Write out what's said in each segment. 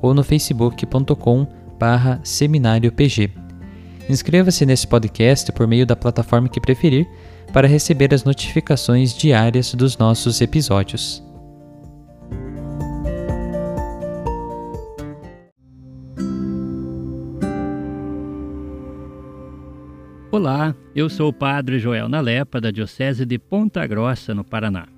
ou no facebook.com barra seminariopg. Inscreva-se nesse podcast por meio da plataforma que preferir para receber as notificações diárias dos nossos episódios. Olá, eu sou o Padre Joel Nalepa, da Diocese de Ponta Grossa, no Paraná.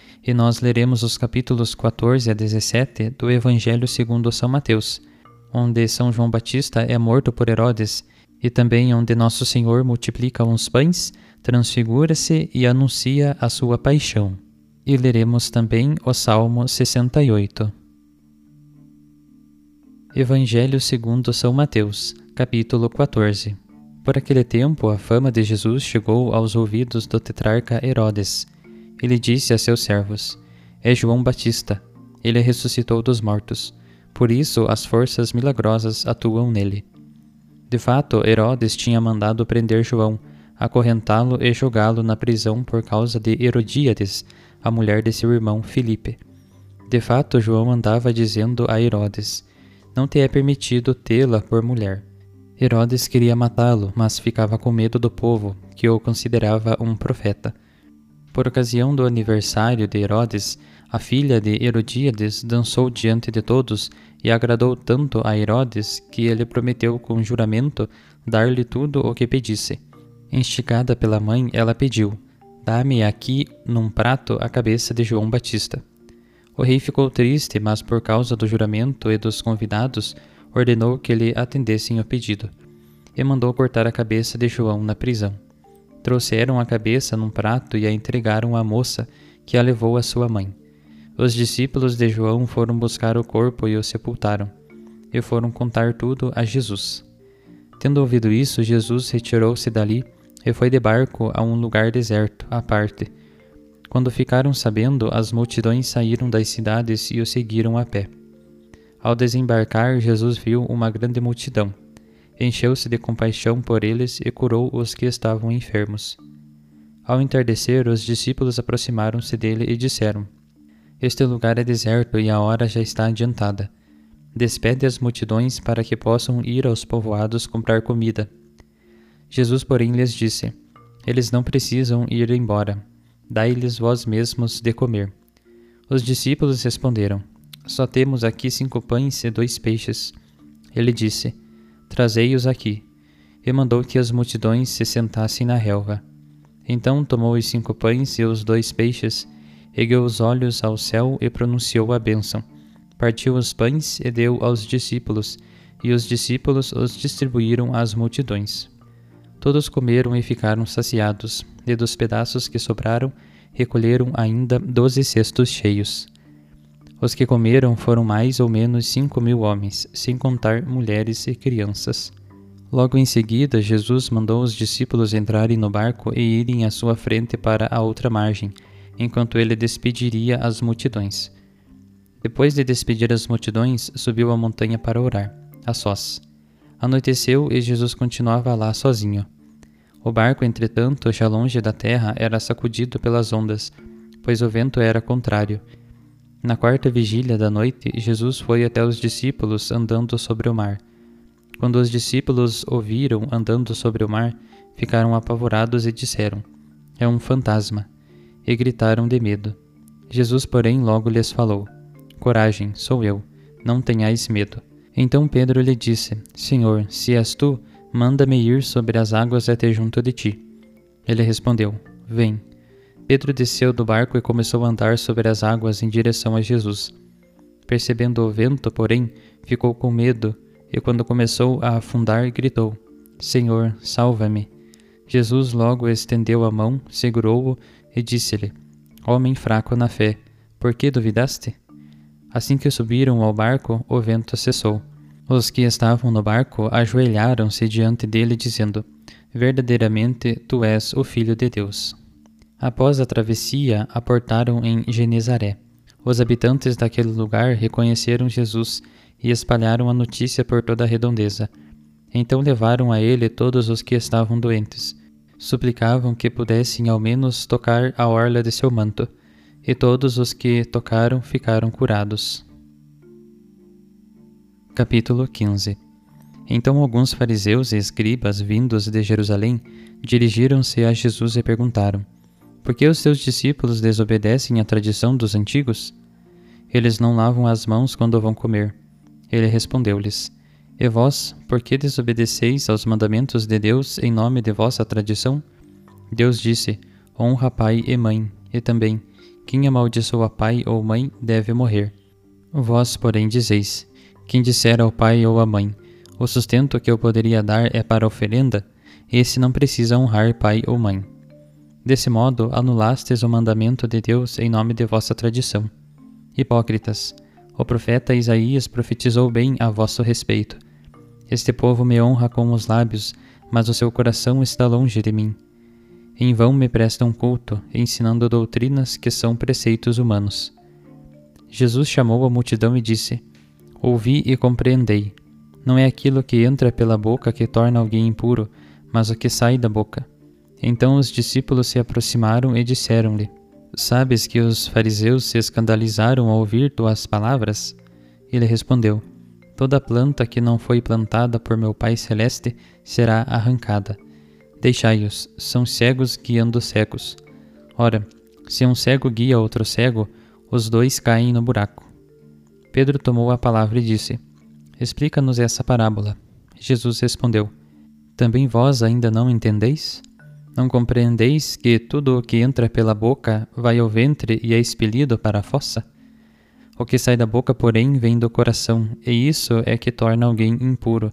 e nós leremos os capítulos 14 a 17 do Evangelho segundo São Mateus, onde São João Batista é morto por Herodes e também onde Nosso Senhor multiplica uns pães, transfigura-se e anuncia a sua paixão. E leremos também o Salmo 68. Evangelho segundo São Mateus, capítulo 14. Por aquele tempo, a fama de Jesus chegou aos ouvidos do tetrarca Herodes, ele disse a seus servos: É João Batista. Ele ressuscitou dos mortos. Por isso as forças milagrosas atuam nele. De fato, Herodes tinha mandado prender João, acorrentá-lo e jogá-lo na prisão por causa de Herodíades, a mulher de seu irmão Filipe. De fato, João andava dizendo a Herodes: Não te é permitido tê-la por mulher. Herodes queria matá-lo, mas ficava com medo do povo, que o considerava um profeta. Por ocasião do aniversário de Herodes, a filha de Herodíades dançou diante de todos e agradou tanto a Herodes que ele prometeu com juramento dar-lhe tudo o que pedisse. Instigada pela mãe, ela pediu: Dá-me aqui num prato a cabeça de João Batista. O rei ficou triste, mas por causa do juramento e dos convidados, ordenou que lhe atendessem o pedido, e mandou cortar a cabeça de João na prisão. Trouxeram a cabeça num prato e a entregaram à moça, que a levou à sua mãe. Os discípulos de João foram buscar o corpo e o sepultaram, e foram contar tudo a Jesus. Tendo ouvido isso, Jesus retirou-se dali e foi de barco a um lugar deserto, à parte. Quando ficaram sabendo, as multidões saíram das cidades e o seguiram a pé. Ao desembarcar, Jesus viu uma grande multidão encheu-se de compaixão por eles e curou os que estavam enfermos. Ao entardecer, os discípulos aproximaram-se dele e disseram: Este lugar é deserto e a hora já está adiantada. Despede as multidões para que possam ir aos povoados comprar comida. Jesus, porém, lhes disse: Eles não precisam ir embora. Dai-lhes vós mesmos de comer. Os discípulos responderam: Só temos aqui cinco pães e dois peixes. Ele disse: Trazei-os aqui. E mandou que as multidões se sentassem na relva. Então tomou os cinco pães e os dois peixes, ergueu os olhos ao céu e pronunciou a bênção. Partiu os pães e deu aos discípulos, e os discípulos os distribuíram às multidões. Todos comeram e ficaram saciados, e dos pedaços que sobraram, recolheram ainda doze cestos cheios. Os que comeram foram mais ou menos cinco mil homens, sem contar mulheres e crianças. Logo em seguida, Jesus mandou os discípulos entrarem no barco e irem à sua frente para a outra margem, enquanto ele despediria as multidões. Depois de despedir as multidões, subiu a montanha para orar, a sós. Anoiteceu e Jesus continuava lá sozinho. O barco, entretanto, já longe da terra, era sacudido pelas ondas, pois o vento era contrário. Na quarta vigília da noite, Jesus foi até os discípulos andando sobre o mar. Quando os discípulos o viram andando sobre o mar, ficaram apavorados e disseram: É um fantasma! E gritaram de medo. Jesus, porém, logo lhes falou: Coragem, sou eu, não tenhais medo. Então Pedro lhe disse: Senhor, se és tu, manda-me ir sobre as águas até junto de ti. Ele respondeu: Vem. Pedro desceu do barco e começou a andar sobre as águas em direção a Jesus. Percebendo o vento, porém, ficou com medo e, quando começou a afundar, gritou: Senhor, salva-me. Jesus logo estendeu a mão, segurou-o e disse-lhe: Homem fraco na fé, por que duvidaste? Assim que subiram ao barco, o vento cessou. Os que estavam no barco ajoelharam-se diante dele, dizendo: Verdadeiramente tu és o Filho de Deus. Após a travessia, aportaram em Genezaré. Os habitantes daquele lugar reconheceram Jesus e espalharam a notícia por toda a redondeza. Então levaram a ele todos os que estavam doentes. Suplicavam que pudessem ao menos tocar a orla de seu manto e todos os que tocaram ficaram curados. Capítulo 15 Então alguns fariseus e escribas vindos de Jerusalém dirigiram-se a Jesus e perguntaram: Por que os seus discípulos desobedecem à tradição dos antigos? Eles não lavam as mãos quando vão comer. Ele respondeu-lhes: E vós, por que desobedeceis aos mandamentos de Deus em nome de vossa tradição? Deus disse: Honra pai e mãe, e também quem amaldiçoa pai ou mãe deve morrer. Vós, porém, dizeis: Quem disser ao pai ou à mãe: O sustento que eu poderia dar é para oferenda, esse não precisa honrar pai ou mãe. Desse modo, anulastes o mandamento de Deus em nome de vossa tradição. Hipócritas, o profeta Isaías profetizou bem a vosso respeito. Este povo me honra com os lábios, mas o seu coração está longe de mim. Em vão me prestam culto, ensinando doutrinas que são preceitos humanos. Jesus chamou a multidão e disse: Ouvi e compreendei. Não é aquilo que entra pela boca que torna alguém impuro, mas o que sai da boca. Então os discípulos se aproximaram e disseram-lhe: Sabes que os fariseus se escandalizaram ao ouvir tuas palavras? Ele respondeu: Toda planta que não foi plantada por meu Pai Celeste será arrancada. Deixai-os, são cegos guiando cegos. Ora, se um cego guia outro cego, os dois caem no buraco. Pedro tomou a palavra e disse: Explica-nos essa parábola. Jesus respondeu: Também vós ainda não entendeis? Não compreendeis que tudo o que entra pela boca vai ao ventre e é expelido para a fossa? O que sai da boca, porém, vem do coração, e isso é que torna alguém impuro.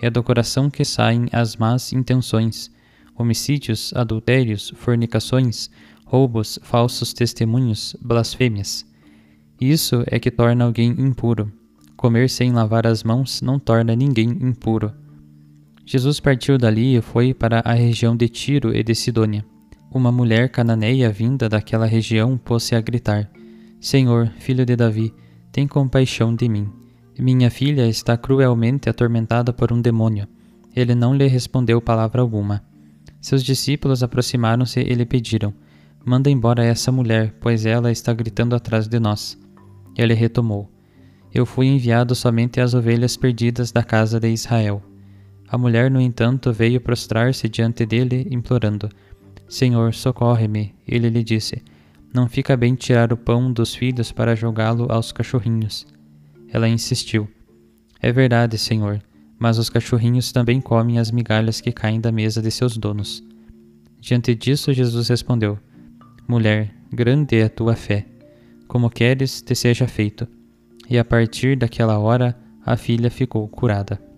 É do coração que saem as más intenções, homicídios, adultérios, fornicações, roubos, falsos testemunhos, blasfêmias. Isso é que torna alguém impuro. Comer sem lavar as mãos não torna ninguém impuro. Jesus partiu dali e foi para a região de Tiro e de Sidônia. Uma mulher cananeia vinda daquela região pôs-se a gritar: Senhor, filho de Davi, tem compaixão de mim. Minha filha está cruelmente atormentada por um demônio. Ele não lhe respondeu palavra alguma. Seus discípulos aproximaram-se e lhe pediram: Manda embora essa mulher, pois ela está gritando atrás de nós. Ele retomou: Eu fui enviado somente às ovelhas perdidas da casa de Israel. A mulher, no entanto, veio prostrar-se diante dele, implorando: Senhor, socorre-me. Ele lhe disse: Não fica bem tirar o pão dos filhos para jogá-lo aos cachorrinhos. Ela insistiu: É verdade, Senhor, mas os cachorrinhos também comem as migalhas que caem da mesa de seus donos. Diante disso, Jesus respondeu: Mulher, grande é a tua fé. Como queres, te seja feito. E a partir daquela hora, a filha ficou curada.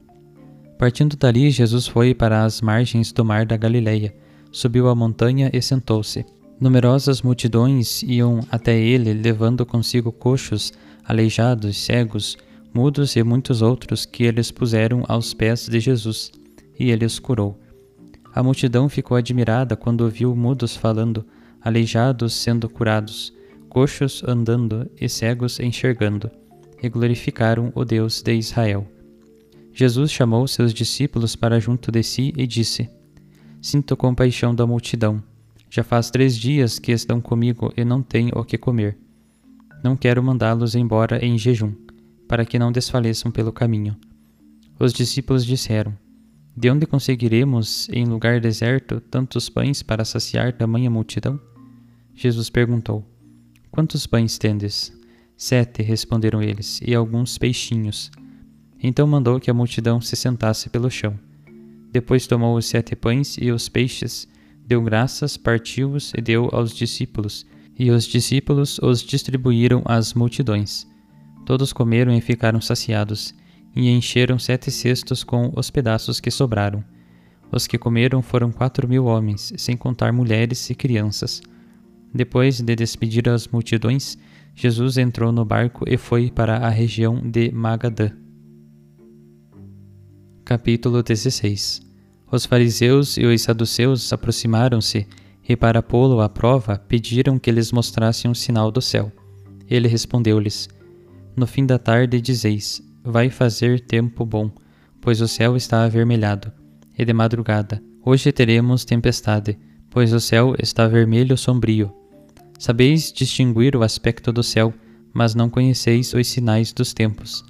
Partindo dali, Jesus foi para as margens do mar da Galileia, subiu a montanha e sentou-se. Numerosas multidões iam até ele, levando consigo coxos, aleijados, cegos, mudos e muitos outros que eles puseram aos pés de Jesus, e ele os curou. A multidão ficou admirada quando viu mudos falando, aleijados sendo curados, coxos andando e cegos enxergando, e glorificaram o Deus de Israel. Jesus chamou seus discípulos para junto de si e disse: Sinto compaixão da multidão. Já faz três dias que estão comigo e não têm o que comer. Não quero mandá-los embora em jejum, para que não desfaleçam pelo caminho. Os discípulos disseram: De onde conseguiremos, em lugar deserto, tantos pães para saciar tamanha multidão? Jesus perguntou: Quantos pães tendes? Sete, responderam eles, e alguns peixinhos. Então mandou que a multidão se sentasse pelo chão. Depois tomou os sete pães e os peixes, deu graças, partiu-os e deu aos discípulos, e os discípulos os distribuíram às multidões. Todos comeram e ficaram saciados, e encheram sete cestos com os pedaços que sobraram. Os que comeram foram quatro mil homens, sem contar mulheres e crianças. Depois de despedir as multidões, Jesus entrou no barco e foi para a região de Magadã. Capítulo 16 Os fariseus e os saduceus aproximaram-se e, para pô-lo à prova, pediram que lhes mostrasse um sinal do céu. Ele respondeu-lhes: No fim da tarde dizeis: Vai fazer tempo bom, pois o céu está avermelhado. E de madrugada: Hoje teremos tempestade, pois o céu está vermelho sombrio. Sabeis distinguir o aspecto do céu, mas não conheceis os sinais dos tempos.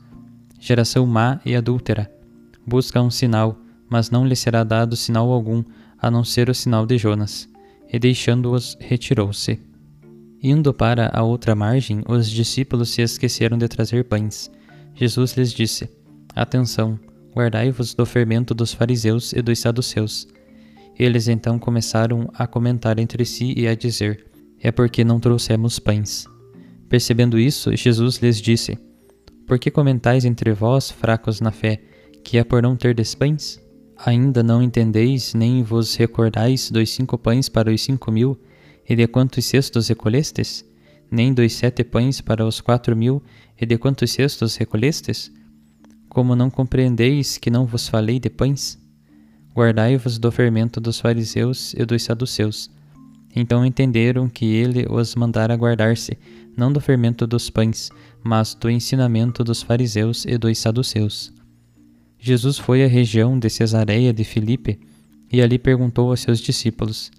Geração má e adúltera busca um sinal, mas não lhe será dado sinal algum, a não ser o sinal de Jonas. E deixando-os, retirou-se. Indo para a outra margem, os discípulos se esqueceram de trazer pães. Jesus lhes disse: Atenção, guardai-vos do fermento dos fariseus e dos saduceus. Eles então começaram a comentar entre si e a dizer: É porque não trouxemos pães. Percebendo isso, Jesus lhes disse: Por que comentais entre vós, fracos na fé, que é por não ter pães? Ainda não entendeis, nem vos recordais dos cinco pães para os cinco mil, e de quantos cestos recolhestes? Nem dos sete pães para os quatro mil, e de quantos cestos recolhestes? Como não compreendeis que não vos falei de pães? Guardai-vos do fermento dos fariseus e dos saduceus. Então entenderam que ele os mandara guardar-se, não do fermento dos pães, mas do ensinamento dos fariseus e dos saduceus. Jesus foi à região de Cesareia de Filipe e ali perguntou aos seus discípulos: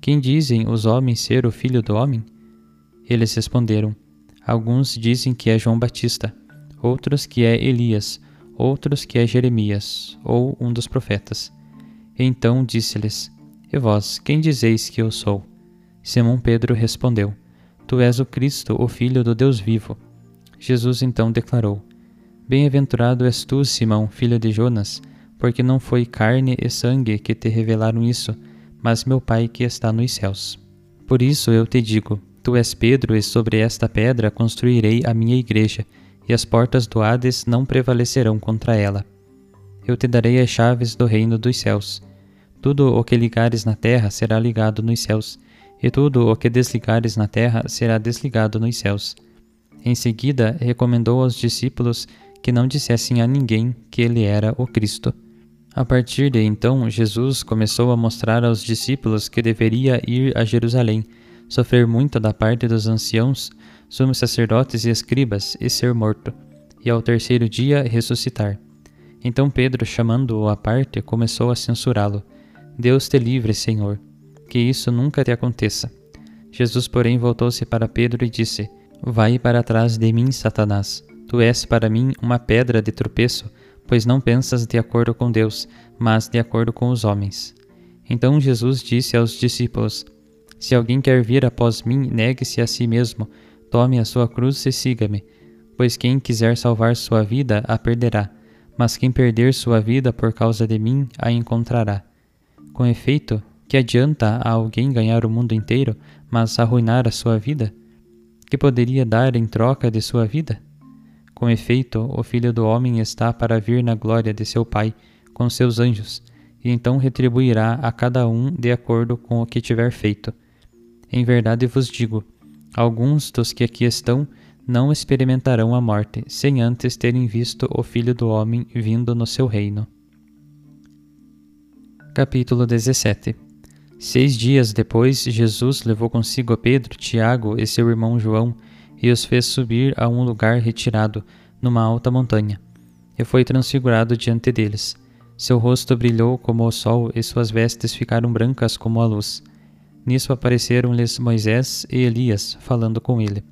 Quem dizem os homens ser o filho do homem? Eles responderam: Alguns dizem que é João Batista, outros que é Elias, outros que é Jeremias, ou um dos profetas. Então disse-lhes: E vós, quem dizeis que eu sou? Simão Pedro respondeu: Tu és o Cristo, o Filho do Deus vivo. Jesus então declarou: Bem-aventurado és tu, Simão, filho de Jonas, porque não foi carne e sangue que te revelaram isso, mas meu Pai que está nos céus. Por isso eu te digo: Tu és Pedro, e sobre esta pedra construirei a minha igreja, e as portas do Hades não prevalecerão contra ela. Eu te darei as chaves do reino dos céus. Tudo o que ligares na terra será ligado nos céus, e tudo o que desligares na terra será desligado nos céus. Em seguida, recomendou aos discípulos que não dissessem a ninguém que ele era o Cristo. A partir de então, Jesus começou a mostrar aos discípulos que deveria ir a Jerusalém, sofrer muito da parte dos anciãos, sumos sacerdotes e escribas e ser morto, e ao terceiro dia ressuscitar. Então Pedro, chamando-o à parte, começou a censurá-lo. Deus te livre, Senhor, que isso nunca te aconteça. Jesus, porém, voltou-se para Pedro e disse: Vai para trás de mim, Satanás Tu és para mim uma pedra de tropeço, pois não pensas de acordo com Deus, mas de acordo com os homens. Então Jesus disse aos discípulos: Se alguém quer vir após mim, negue-se a si mesmo, tome a sua cruz e siga-me. Pois quem quiser salvar sua vida, a perderá, mas quem perder sua vida por causa de mim, a encontrará. Com efeito, que adianta a alguém ganhar o mundo inteiro, mas arruinar a sua vida? Que poderia dar em troca de sua vida? Com efeito, o Filho do Homem está para vir na glória de seu Pai, com seus anjos, e então retribuirá a cada um de acordo com o que tiver feito. Em verdade vos digo: alguns dos que aqui estão não experimentarão a morte, sem antes terem visto o Filho do Homem vindo no seu reino. Capítulo 17 Seis dias depois, Jesus levou consigo Pedro, Tiago e seu irmão João e os fez subir a um lugar retirado, numa alta montanha, e foi transfigurado diante deles. Seu rosto brilhou como o sol e suas vestes ficaram brancas como a luz. Nisso apareceram-lhes Moisés e Elias, falando com ele.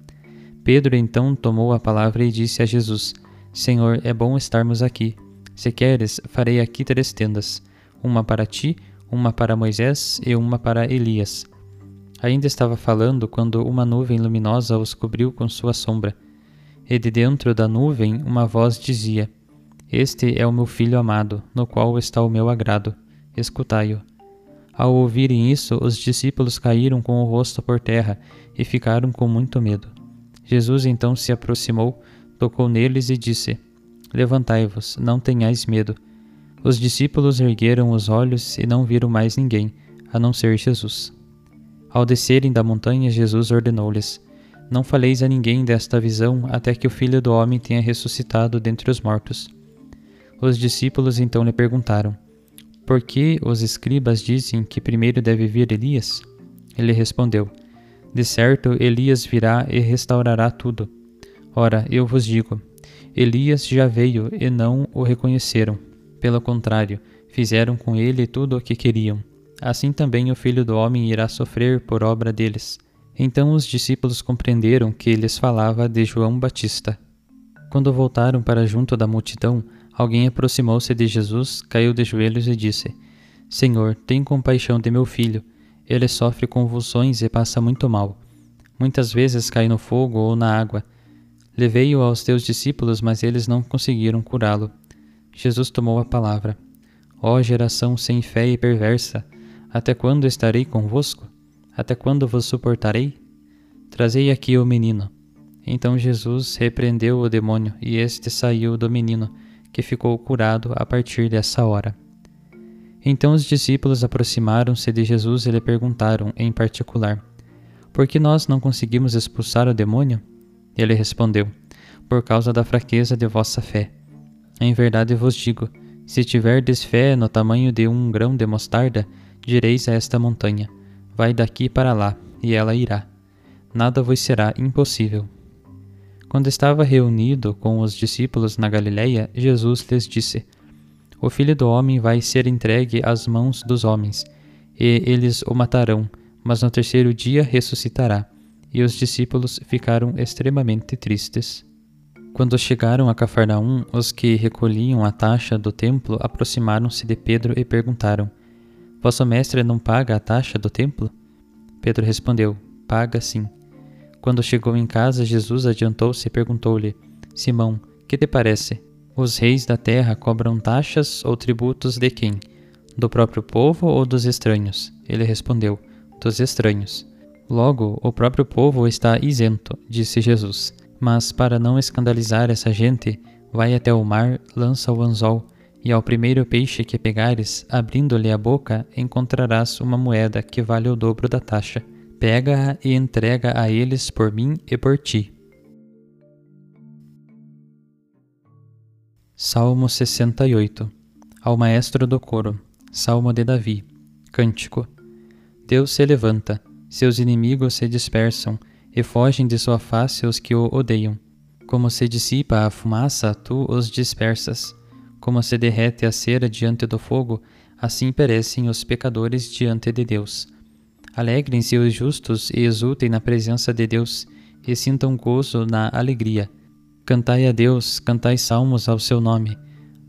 Pedro então tomou a palavra e disse a Jesus: Senhor, é bom estarmos aqui. Se queres, farei aqui três tendas: uma para ti, uma para Moisés e uma para Elias. Ainda estava falando quando uma nuvem luminosa os cobriu com sua sombra. E de dentro da nuvem uma voz dizia: Este é o meu filho amado, no qual está o meu agrado. Escutai-o. Ao ouvirem isso, os discípulos caíram com o rosto por terra e ficaram com muito medo. Jesus então se aproximou, tocou neles e disse: Levantai-vos, não tenhais medo. Os discípulos ergueram os olhos e não viram mais ninguém, a não ser Jesus. Ao descerem da montanha, Jesus ordenou-lhes: Não faleis a ninguém desta visão até que o Filho do Homem tenha ressuscitado dentre os mortos. Os discípulos então lhe perguntaram: Por que os escribas dizem que primeiro deve vir Elias? Ele respondeu: De certo, Elias virá e restaurará tudo. Ora, eu vos digo: Elias já veio e não o reconheceram pelo contrário, fizeram com ele tudo o que queriam. Assim também o filho do homem irá sofrer por obra deles. Então os discípulos compreenderam que lhes falava de João Batista. Quando voltaram para junto da multidão, alguém aproximou-se de Jesus, caiu de joelhos e disse: Senhor, tem compaixão de meu filho. Ele sofre convulsões e passa muito mal. Muitas vezes cai no fogo ou na água. Levei-o aos teus discípulos, mas eles não conseguiram curá-lo. Jesus tomou a palavra. Ó geração sem fé e perversa, até quando estarei convosco? Até quando vos suportarei? Trazei aqui o menino. Então Jesus repreendeu o demônio, e este saiu do menino, que ficou curado a partir dessa hora. Então os discípulos aproximaram-se de Jesus e lhe perguntaram, em particular: Por que nós não conseguimos expulsar o demônio? Ele respondeu: Por causa da fraqueza de vossa fé. Em verdade vos digo: se tiverdes fé no tamanho de um grão de mostarda, direis a esta montanha: Vai daqui para lá, e ela irá. Nada vos será impossível. Quando estava reunido com os discípulos na Galiléia, Jesus lhes disse: O filho do homem vai ser entregue às mãos dos homens, e eles o matarão, mas no terceiro dia ressuscitará. E os discípulos ficaram extremamente tristes. Quando chegaram a Cafarnaum, os que recolhiam a taxa do templo aproximaram-se de Pedro e perguntaram: Vosso mestre não paga a taxa do templo? Pedro respondeu: Paga sim. Quando chegou em casa, Jesus adiantou-se e perguntou-lhe: Simão, que te parece? Os reis da terra cobram taxas ou tributos de quem? Do próprio povo ou dos estranhos? Ele respondeu: Dos estranhos. Logo, o próprio povo está isento, disse Jesus. Mas para não escandalizar essa gente, vai até o mar, lança o anzol, e ao primeiro peixe que pegares, abrindo-lhe a boca, encontrarás uma moeda que vale o dobro da taxa. Pega-a e entrega a eles por mim e por ti. Salmo 68 Ao Maestro do Coro Salmo de Davi Cântico Deus se levanta, seus inimigos se dispersam, e fogem de sua face os que o odeiam. Como se dissipa a fumaça, tu os dispersas. Como se derrete a cera diante do fogo, assim perecem os pecadores diante de Deus. Alegrem-se os justos e exultem na presença de Deus, e sintam gozo na alegria. Cantai a Deus, cantai salmos ao seu nome.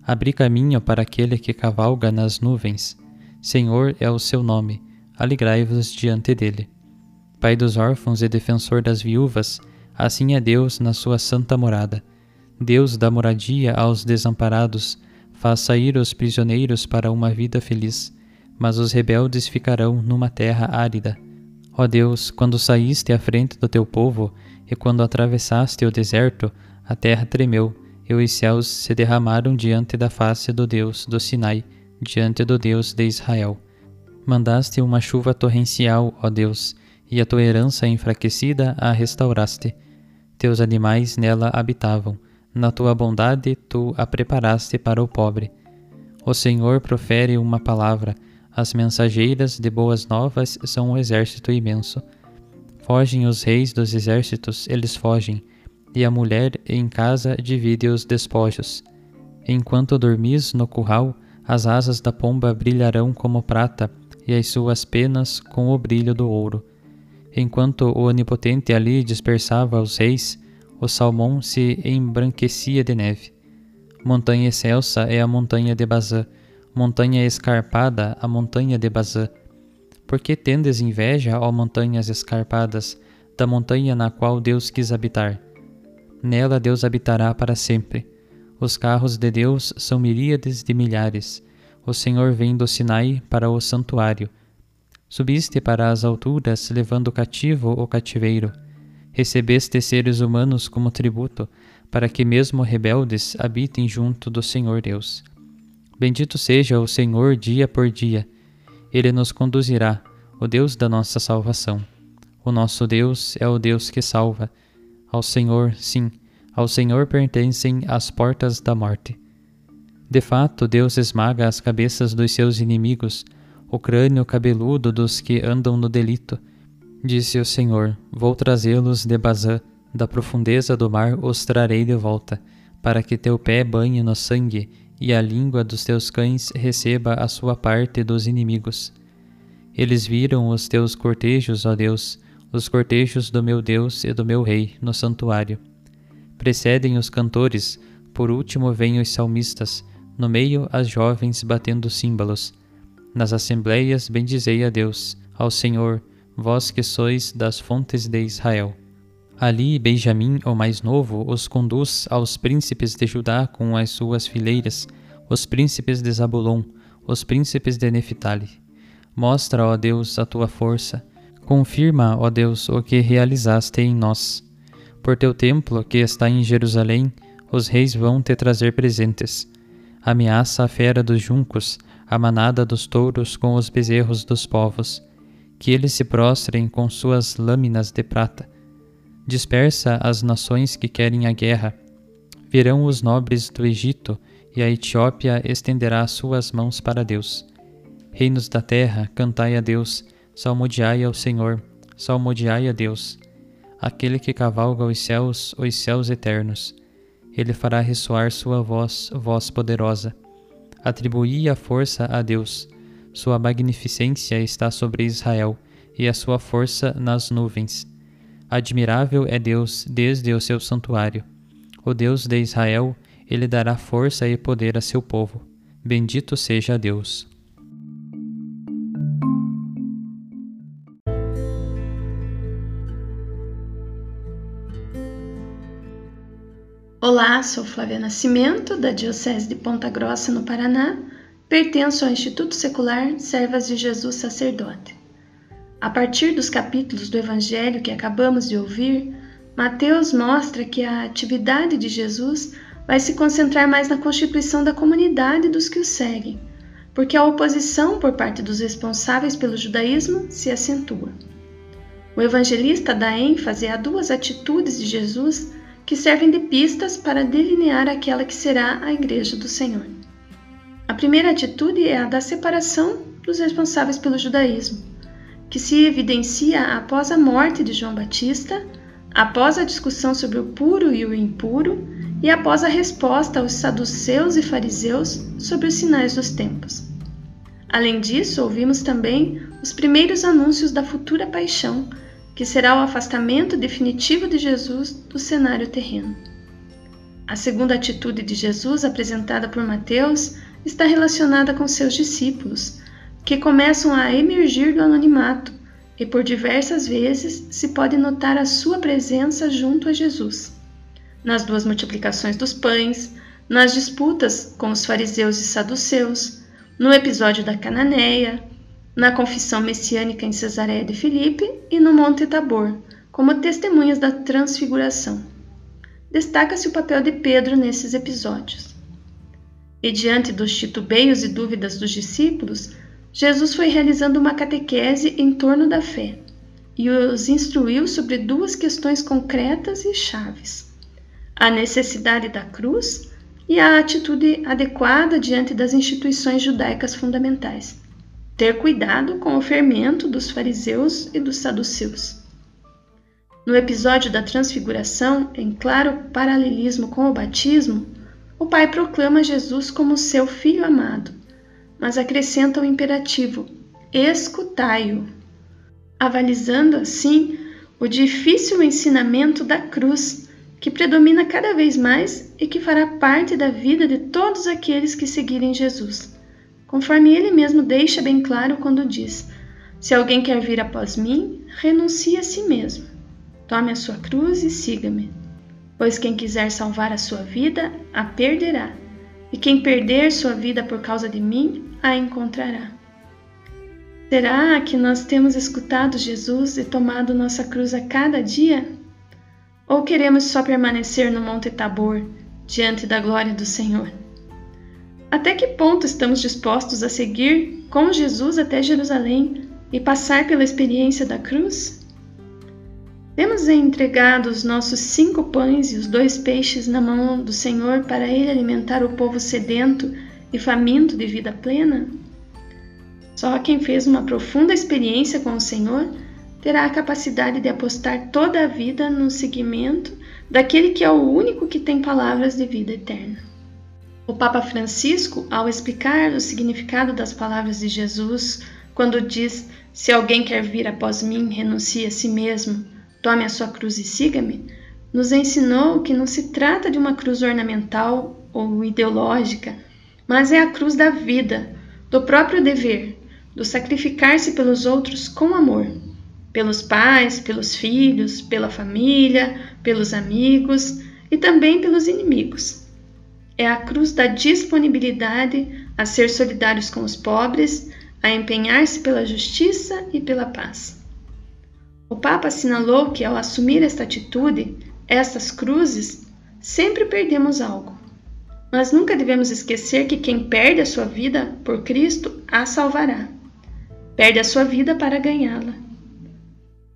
Abri caminho para aquele que cavalga nas nuvens. Senhor é o seu nome, alegrai-vos diante dele. Pai dos órfãos e defensor das viúvas, assim é Deus na sua santa morada. Deus dá moradia aos desamparados, faz sair os prisioneiros para uma vida feliz, mas os rebeldes ficarão numa terra árida. Ó Deus, quando saíste à frente do teu povo e quando atravessaste o deserto, a terra tremeu e os céus se derramaram diante da face do Deus do Sinai, diante do Deus de Israel. Mandaste uma chuva torrencial, ó Deus, e a tua herança enfraquecida a restauraste. Teus animais nela habitavam, na tua bondade tu a preparaste para o pobre. O Senhor profere uma palavra, as mensageiras de boas novas são um exército imenso. Fogem os reis dos exércitos, eles fogem, e a mulher em casa divide os despojos. Enquanto dormis no curral, as asas da pomba brilharão como prata, e as suas penas com o brilho do ouro. Enquanto o Onipotente ali dispersava os reis, o salmão se embranquecia de neve. Montanha excelsa é a montanha de Bazã, montanha escarpada a montanha de Bazã. Por que tendes inveja, ó montanhas escarpadas, da montanha na qual Deus quis habitar? Nela Deus habitará para sempre. Os carros de Deus são miríades de milhares. O Senhor vem do Sinai para o santuário. Subiste para as alturas, levando cativo o cativeiro. Recebeste seres humanos como tributo, para que mesmo rebeldes habitem junto do Senhor Deus. Bendito seja o Senhor dia por dia. Ele nos conduzirá, o Deus da nossa salvação. O nosso Deus é o Deus que salva. Ao Senhor, sim, ao Senhor pertencem as portas da morte. De fato, Deus esmaga as cabeças dos seus inimigos o crânio cabeludo dos que andam no delito. Disse o Senhor: Vou trazê-los de Bazã, da profundeza do mar os trarei de volta, para que teu pé banhe no sangue e a língua dos teus cães receba a sua parte dos inimigos. Eles viram os teus cortejos, ó Deus, os cortejos do meu Deus e do meu Rei no santuário. Precedem os cantores, por último vêm os salmistas, no meio as jovens batendo símbolos nas assembleias bendizei a Deus, ao Senhor, vós que sois das fontes de Israel. Ali Benjamim, o mais novo, os conduz aos príncipes de Judá com as suas fileiras, os príncipes de Zabulon, os príncipes de Neftali. Mostra, ó Deus, a tua força. Confirma, ó Deus, o que realizaste em nós. Por teu templo, que está em Jerusalém, os reis vão te trazer presentes. Ameaça a fera dos juncos, a manada dos touros com os bezerros dos povos, que eles se prostrem com suas lâminas de prata. Dispersa as nações que querem a guerra. Virão os nobres do Egito, e a Etiópia estenderá suas mãos para Deus. Reinos da terra, cantai a Deus, salmodiai ao Senhor, salmodiai a Deus. Aquele que cavalga os céus, os céus eternos. Ele fará ressoar sua voz, voz poderosa Atribuí a força a Deus. Sua magnificência está sobre Israel e a sua força nas nuvens. Admirável é Deus desde o seu santuário. O Deus de Israel, ele dará força e poder a seu povo. Bendito seja Deus. Olá, sou Flávia Nascimento, da Diocese de Ponta Grossa, no Paraná. Pertenço ao Instituto Secular Servas de Jesus Sacerdote. A partir dos capítulos do Evangelho que acabamos de ouvir, Mateus mostra que a atividade de Jesus vai se concentrar mais na constituição da comunidade dos que o seguem, porque a oposição por parte dos responsáveis pelo judaísmo se acentua. O evangelista dá ênfase a duas atitudes de Jesus que servem de pistas para delinear aquela que será a Igreja do Senhor. A primeira atitude é a da separação dos responsáveis pelo judaísmo, que se evidencia após a morte de João Batista, após a discussão sobre o puro e o impuro e após a resposta aos saduceus e fariseus sobre os sinais dos tempos. Além disso, ouvimos também os primeiros anúncios da futura paixão que será o afastamento definitivo de Jesus do cenário terreno. A segunda atitude de Jesus, apresentada por Mateus, está relacionada com seus discípulos, que começam a emergir do anonimato e por diversas vezes se pode notar a sua presença junto a Jesus. Nas duas multiplicações dos pães, nas disputas com os fariseus e saduceus, no episódio da Cananeia, na confissão messiânica em Cesareia de Filipe e no Monte Tabor, como testemunhas da transfiguração. destaca-se o papel de Pedro nesses episódios. E diante dos titubeios e dúvidas dos discípulos, Jesus foi realizando uma catequese em torno da fé e os instruiu sobre duas questões concretas e chaves: a necessidade da cruz e a atitude adequada diante das instituições judaicas fundamentais. Ter cuidado com o fermento dos fariseus e dos saduceus. No episódio da Transfiguração, em claro paralelismo com o batismo, o Pai proclama Jesus como seu filho amado, mas acrescenta o imperativo: escutai-o avalizando assim o difícil ensinamento da cruz, que predomina cada vez mais e que fará parte da vida de todos aqueles que seguirem Jesus, conforme ele mesmo deixa bem claro quando diz: Se alguém quer vir após mim, renuncie a si mesmo. Tome a sua cruz e siga-me. Pois quem quiser salvar a sua vida, a perderá, e quem perder sua vida por causa de mim, a encontrará. Será que nós temos escutado Jesus e tomado nossa cruz a cada dia? Ou queremos só permanecer no Monte Tabor, diante da glória do Senhor? Até que ponto estamos dispostos a seguir com Jesus até Jerusalém e passar pela experiência da cruz? Temos entregado os nossos cinco pães e os dois peixes na mão do Senhor para Ele alimentar o povo sedento e faminto de vida plena? Só quem fez uma profunda experiência com o Senhor terá a capacidade de apostar toda a vida no seguimento daquele que é o único que tem palavras de vida eterna. O Papa Francisco, ao explicar o significado das palavras de Jesus, quando diz: Se alguém quer vir após mim, renuncie a si mesmo, tome a sua cruz e siga-me, nos ensinou que não se trata de uma cruz ornamental ou ideológica, mas é a cruz da vida, do próprio dever, do sacrificar-se pelos outros com amor, pelos pais, pelos filhos, pela família, pelos amigos e também pelos inimigos. É a cruz da disponibilidade a ser solidários com os pobres, a empenhar-se pela justiça e pela paz. O Papa assinalou que, ao assumir esta atitude, estas cruzes, sempre perdemos algo. Mas nunca devemos esquecer que quem perde a sua vida por Cristo a salvará perde a sua vida para ganhá-la.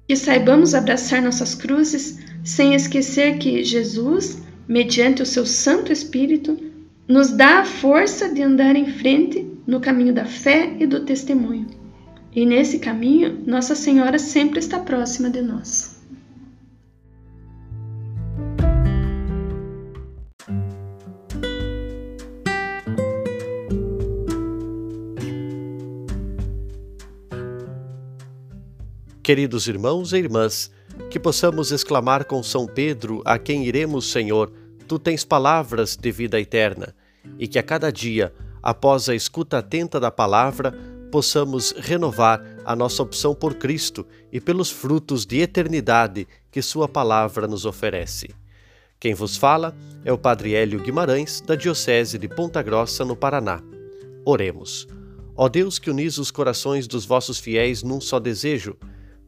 Que saibamos abraçar nossas cruzes sem esquecer que Jesus, mediante o seu Santo Espírito, nos dá a força de andar em frente no caminho da fé e do testemunho. E nesse caminho, Nossa Senhora sempre está próxima de nós. Queridos irmãos e irmãs, que possamos exclamar com São Pedro, a quem iremos, Senhor, tu tens palavras de vida eterna, e que a cada dia, após a escuta atenta da palavra, possamos renovar a nossa opção por Cristo e pelos frutos de eternidade que Sua palavra nos oferece. Quem vos fala é o Padre Hélio Guimarães, da Diocese de Ponta Grossa, no Paraná. Oremos. Ó Deus que unis os corações dos vossos fiéis num só desejo,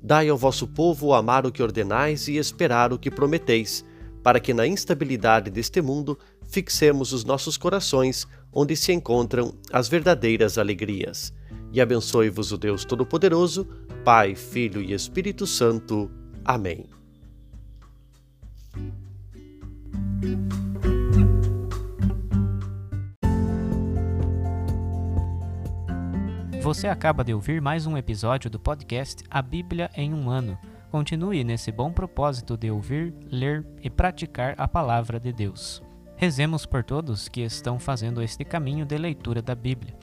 Dai ao vosso povo amar o que ordenais e esperar o que prometeis, para que na instabilidade deste mundo fixemos os nossos corações onde se encontram as verdadeiras alegrias. E abençoe-vos o Deus Todo-Poderoso, Pai, Filho e Espírito Santo. Amém. Você acaba de ouvir mais um episódio do podcast A Bíblia em um Ano. Continue nesse bom propósito de ouvir, ler e praticar a palavra de Deus. Rezemos por todos que estão fazendo este caminho de leitura da Bíblia.